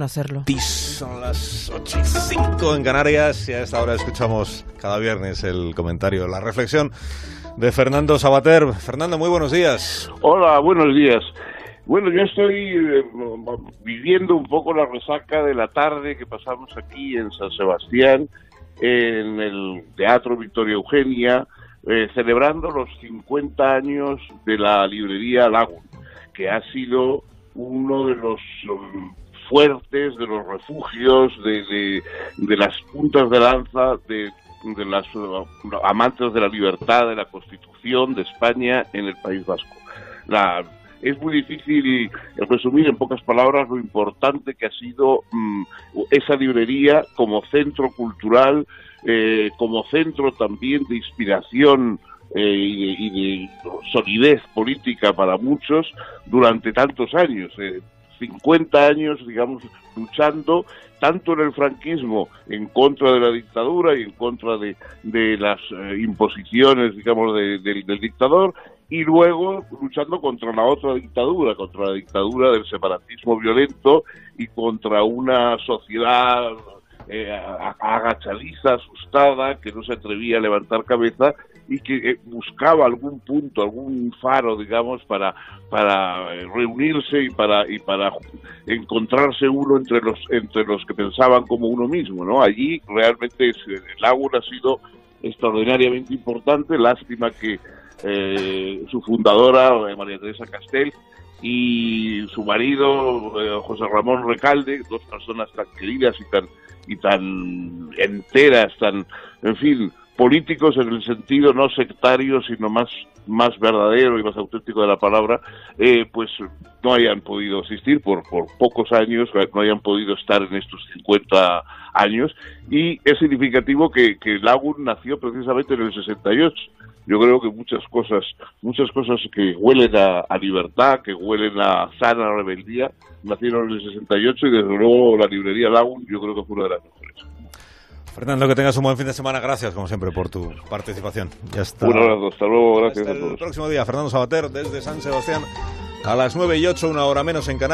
hacerlo. Son las 8 y 5 en Canarias y a esta hora escuchamos cada viernes el comentario, la reflexión de Fernando Sabater. Fernando, muy buenos días. Hola, buenos días. Bueno, yo estoy eh, viviendo un poco la resaca de la tarde que pasamos aquí en San Sebastián, en el Teatro Victoria Eugenia, eh, celebrando los 50 años de la librería Lagun, que ha sido uno de los um, fuertes, de los refugios, de, de, las puntas de lanza de, de las uh, amantes de la libertad, de la Constitución de España en el País Vasco. Es muy difícil resumir en pocas palabras lo importante que ha sido mm, esa librería como centro cultural, eh, como centro también de inspiración eh, y, de, solidez política para muchos durante tantos años. 50 eh, años, digamos, luchando tanto en el franquismo en contra de la dictadura y en contra de, de las imposiciones, digamos, del dictador, y luego luchando contra la otra dictadura, contra la dictadura del separatismo violento y contra una sociedad eh, agachadiza, asustada, que no se atrevía a levantar cabeza y que eh, buscaba algún punto, algún faro, digamos, para para eh, reunirse y para y para encontrarse uno entre los entre los que pensaban como uno mismo, ¿no? Allí realmente el agua ha sido extraordinariamente importante, lástima que eh, su fundadora, eh, María Teresa Castel, y su marido, eh, José Ramón Recalde, dos personas tan queridas y tan, y tan enteras, tan, en fin, políticos en el sentido no sectario, sino más, más verdadero y más auténtico de la palabra, pues no hayan podido asistir por, por pocos años, no hayan podido estar en estos 50 años, y es significativo que, que Lagun nació precisamente en el 68 yo creo que muchas cosas, muchas cosas que huelen a, libertad, que huelen a sana rebeldía, nacieron en el 68 y desde luego la librería Lagun yo creo que fue una de las mejores. Fernando, que tengas un buen fin de semana. Gracias, como siempre, por tu participación. Ya está. Un abrazo. Hasta luego. Gracias Hasta el próximo día. Fernando Sabater, desde San Sebastián, a las 9 y 8, una hora menos en Canarias.